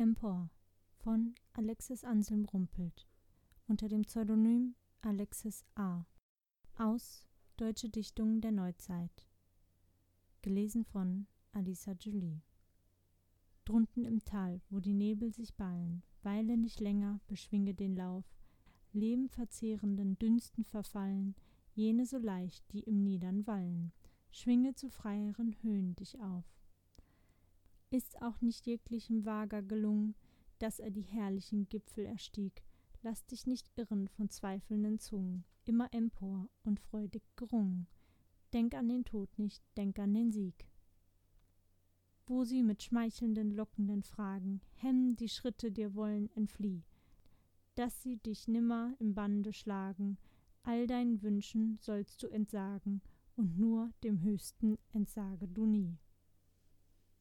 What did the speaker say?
Empor von Alexis Anselm Rumpelt unter dem Pseudonym Alexis A. aus Deutsche Dichtungen der Neuzeit. Gelesen von Alisa Jolie. Drunten im Tal, wo die Nebel sich ballen, weile nicht länger, beschwinge den Lauf, lebenverzehrenden Dünsten verfallen, jene so leicht, die im Niedern wallen, schwinge zu freieren Höhen dich auf. Ist auch nicht jeglichem Wager gelungen, dass er die herrlichen Gipfel erstieg, lass dich nicht irren von zweifelnden Zungen, immer empor und freudig gerungen. Denk an den Tod nicht, denk an den Sieg. Wo sie mit schmeichelnden, lockenden Fragen hemmen die Schritte dir wollen, entflieh, dass sie dich nimmer im Bande schlagen, all deinen Wünschen sollst du entsagen, und nur dem Höchsten entsage du nie.